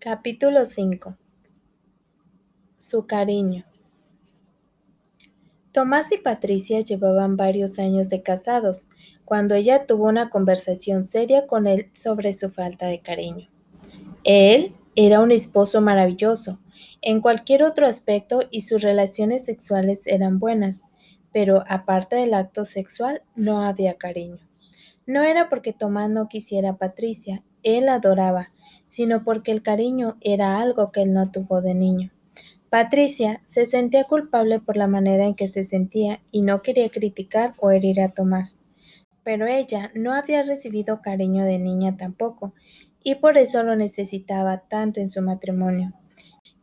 Capítulo 5 Su cariño Tomás y Patricia llevaban varios años de casados, cuando ella tuvo una conversación seria con él sobre su falta de cariño. Él era un esposo maravilloso, en cualquier otro aspecto y sus relaciones sexuales eran buenas, pero aparte del acto sexual no había cariño. No era porque Tomás no quisiera a Patricia, él adoraba, sino porque el cariño era algo que él no tuvo de niño. Patricia se sentía culpable por la manera en que se sentía y no quería criticar o herir a Tomás. Pero ella no había recibido cariño de niña tampoco, y por eso lo necesitaba tanto en su matrimonio.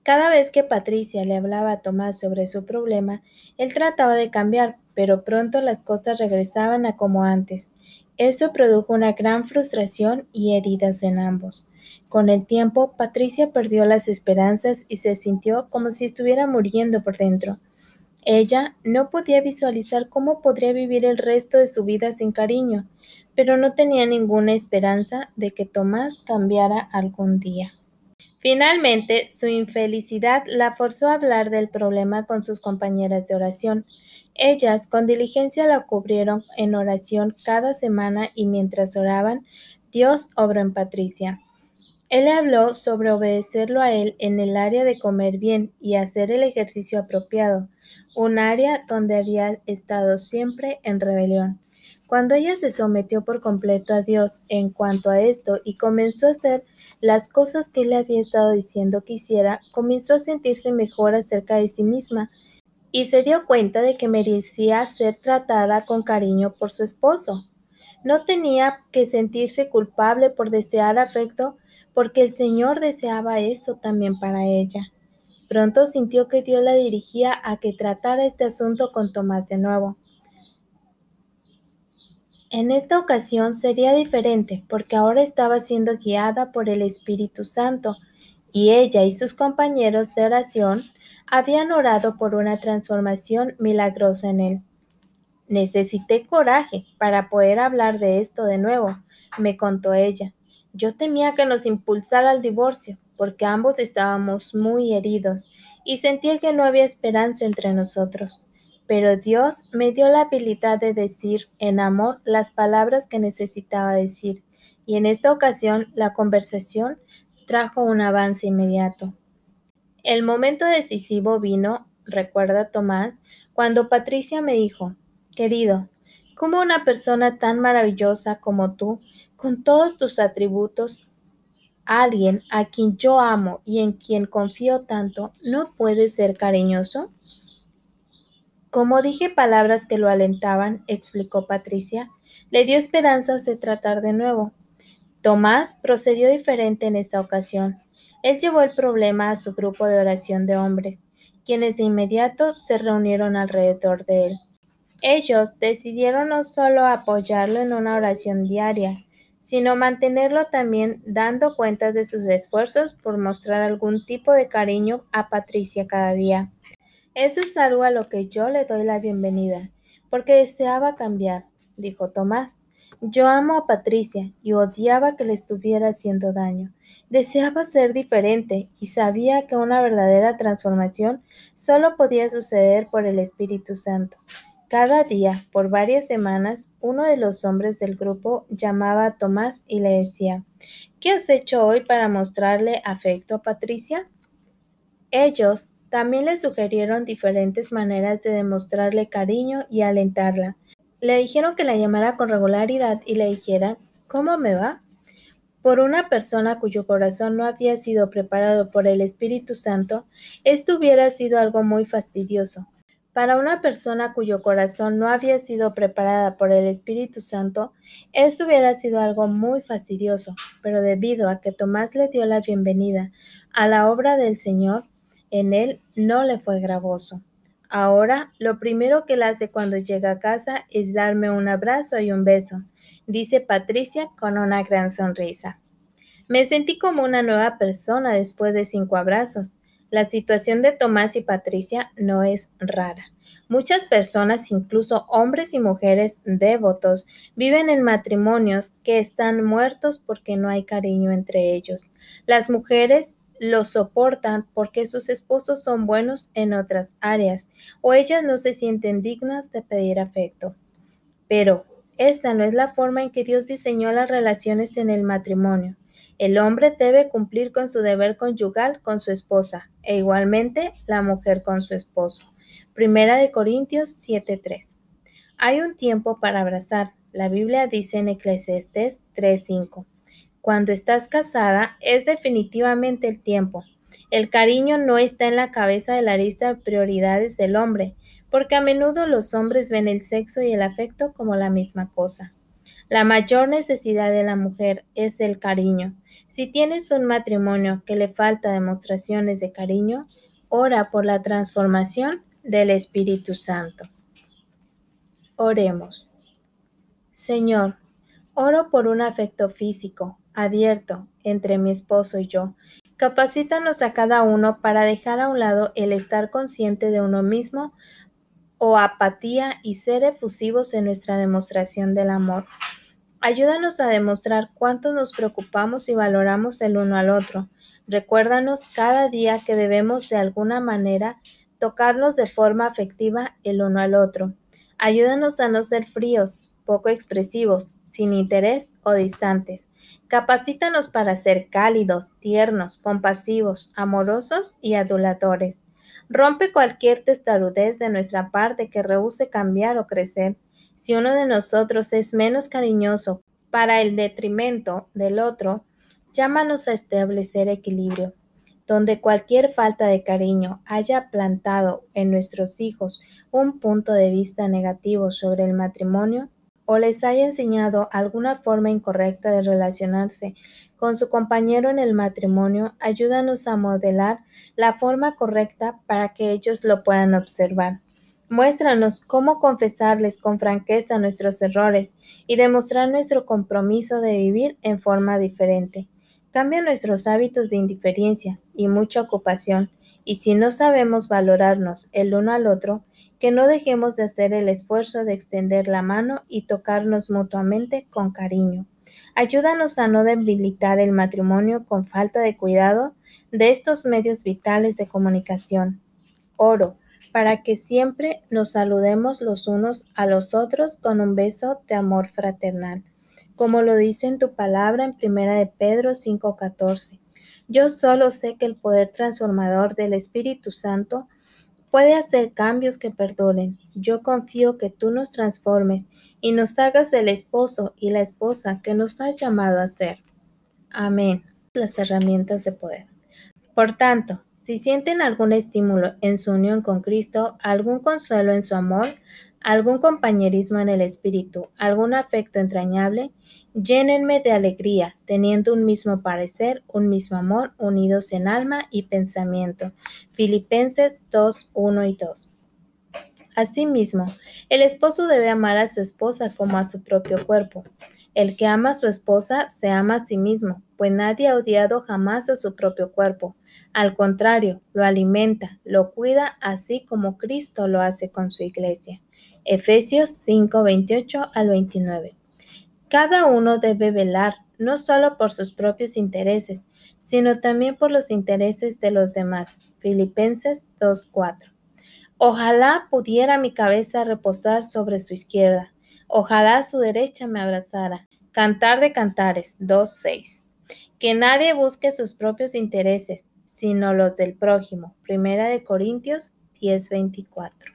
Cada vez que Patricia le hablaba a Tomás sobre su problema, él trataba de cambiar, pero pronto las cosas regresaban a como antes. Eso produjo una gran frustración y heridas en ambos. Con el tiempo, Patricia perdió las esperanzas y se sintió como si estuviera muriendo por dentro. Ella no podía visualizar cómo podría vivir el resto de su vida sin cariño, pero no tenía ninguna esperanza de que Tomás cambiara algún día. Finalmente, su infelicidad la forzó a hablar del problema con sus compañeras de oración. Ellas con diligencia la cubrieron en oración cada semana y mientras oraban, Dios obró en Patricia. Él habló sobre obedecerlo a él en el área de comer bien y hacer el ejercicio apropiado, un área donde había estado siempre en rebelión. Cuando ella se sometió por completo a Dios en cuanto a esto y comenzó a hacer las cosas que le había estado diciendo que hiciera, comenzó a sentirse mejor acerca de sí misma y se dio cuenta de que merecía ser tratada con cariño por su esposo. No tenía que sentirse culpable por desear afecto porque el Señor deseaba eso también para ella. Pronto sintió que Dios la dirigía a que tratara este asunto con Tomás de nuevo. En esta ocasión sería diferente porque ahora estaba siendo guiada por el Espíritu Santo y ella y sus compañeros de oración habían orado por una transformación milagrosa en él. Necesité coraje para poder hablar de esto de nuevo, me contó ella. Yo temía que nos impulsara al divorcio, porque ambos estábamos muy heridos y sentía que no había esperanza entre nosotros pero Dios me dio la habilidad de decir en amor las palabras que necesitaba decir, y en esta ocasión la conversación trajo un avance inmediato. El momento decisivo vino, recuerda Tomás, cuando Patricia me dijo, querido, ¿cómo una persona tan maravillosa como tú, con todos tus atributos, alguien a quien yo amo y en quien confío tanto, no puede ser cariñoso? Como dije palabras que lo alentaban, explicó Patricia, le dio esperanzas de tratar de nuevo. Tomás procedió diferente en esta ocasión. Él llevó el problema a su grupo de oración de hombres, quienes de inmediato se reunieron alrededor de él. Ellos decidieron no solo apoyarlo en una oración diaria, sino mantenerlo también dando cuentas de sus esfuerzos por mostrar algún tipo de cariño a Patricia cada día. Eso es algo a lo que yo le doy la bienvenida, porque deseaba cambiar, dijo Tomás. Yo amo a Patricia y odiaba que le estuviera haciendo daño. Deseaba ser diferente y sabía que una verdadera transformación solo podía suceder por el Espíritu Santo. Cada día, por varias semanas, uno de los hombres del grupo llamaba a Tomás y le decía, ¿Qué has hecho hoy para mostrarle afecto a Patricia? Ellos también le sugirieron diferentes maneras de demostrarle cariño y alentarla. Le dijeron que la llamara con regularidad y le dijera ¿Cómo me va? Por una persona cuyo corazón no había sido preparado por el Espíritu Santo, esto hubiera sido algo muy fastidioso. Para una persona cuyo corazón no había sido preparada por el Espíritu Santo, esto hubiera sido algo muy fastidioso, pero debido a que Tomás le dio la bienvenida a la obra del Señor, en él no le fue gravoso. Ahora, lo primero que él hace cuando llega a casa es darme un abrazo y un beso, dice Patricia con una gran sonrisa. Me sentí como una nueva persona después de cinco abrazos. La situación de Tomás y Patricia no es rara. Muchas personas, incluso hombres y mujeres devotos, viven en matrimonios que están muertos porque no hay cariño entre ellos. Las mujeres lo soportan porque sus esposos son buenos en otras áreas o ellas no se sienten dignas de pedir afecto. Pero esta no es la forma en que Dios diseñó las relaciones en el matrimonio. El hombre debe cumplir con su deber conyugal con su esposa e igualmente la mujer con su esposo. Primera de Corintios 7:3. Hay un tiempo para abrazar. La Biblia dice en Eclesiastes 3:5. Cuando estás casada es definitivamente el tiempo. El cariño no está en la cabeza de la lista de prioridades del hombre, porque a menudo los hombres ven el sexo y el afecto como la misma cosa. La mayor necesidad de la mujer es el cariño. Si tienes un matrimonio que le falta demostraciones de cariño, ora por la transformación del Espíritu Santo. Oremos. Señor, oro por un afecto físico, abierto entre mi esposo y yo. Capacítanos a cada uno para dejar a un lado el estar consciente de uno mismo o apatía y ser efusivos en nuestra demostración del amor. Ayúdanos a demostrar cuánto nos preocupamos y valoramos el uno al otro. Recuérdanos cada día que debemos de alguna manera tocarnos de forma afectiva el uno al otro. Ayúdanos a no ser fríos, poco expresivos, sin interés o distantes. Capacítanos para ser cálidos, tiernos, compasivos, amorosos y aduladores. Rompe cualquier testarudez de nuestra parte que rehúse cambiar o crecer. Si uno de nosotros es menos cariñoso para el detrimento del otro, llámanos a establecer equilibrio. Donde cualquier falta de cariño haya plantado en nuestros hijos un punto de vista negativo sobre el matrimonio, o les haya enseñado alguna forma incorrecta de relacionarse con su compañero en el matrimonio, ayúdanos a modelar la forma correcta para que ellos lo puedan observar. Muéstranos cómo confesarles con franqueza nuestros errores y demostrar nuestro compromiso de vivir en forma diferente. Cambia nuestros hábitos de indiferencia y mucha ocupación, y si no sabemos valorarnos el uno al otro, que no dejemos de hacer el esfuerzo de extender la mano y tocarnos mutuamente con cariño. Ayúdanos a no debilitar el matrimonio con falta de cuidado de estos medios vitales de comunicación. Oro para que siempre nos saludemos los unos a los otros con un beso de amor fraternal, como lo dice en tu palabra en primera de Pedro 5:14. Yo solo sé que el poder transformador del Espíritu Santo puede hacer cambios que perdonen. Yo confío que tú nos transformes y nos hagas el esposo y la esposa que nos has llamado a ser. Amén. Las herramientas de poder. Por tanto, si sienten algún estímulo en su unión con Cristo, algún consuelo en su amor, algún compañerismo en el Espíritu, algún afecto entrañable, Llénenme de alegría, teniendo un mismo parecer, un mismo amor, unidos en alma y pensamiento. Filipenses 2, 1 y 2. Asimismo, el esposo debe amar a su esposa como a su propio cuerpo. El que ama a su esposa se ama a sí mismo, pues nadie ha odiado jamás a su propio cuerpo. Al contrario, lo alimenta, lo cuida, así como Cristo lo hace con su iglesia. Efesios 5, 28 al 29. Cada uno debe velar no solo por sus propios intereses, sino también por los intereses de los demás. Filipenses 2.4. Ojalá pudiera mi cabeza reposar sobre su izquierda, ojalá su derecha me abrazara. Cantar de Cantares 2.6. Que nadie busque sus propios intereses, sino los del prójimo. Primera de Corintios 10.24.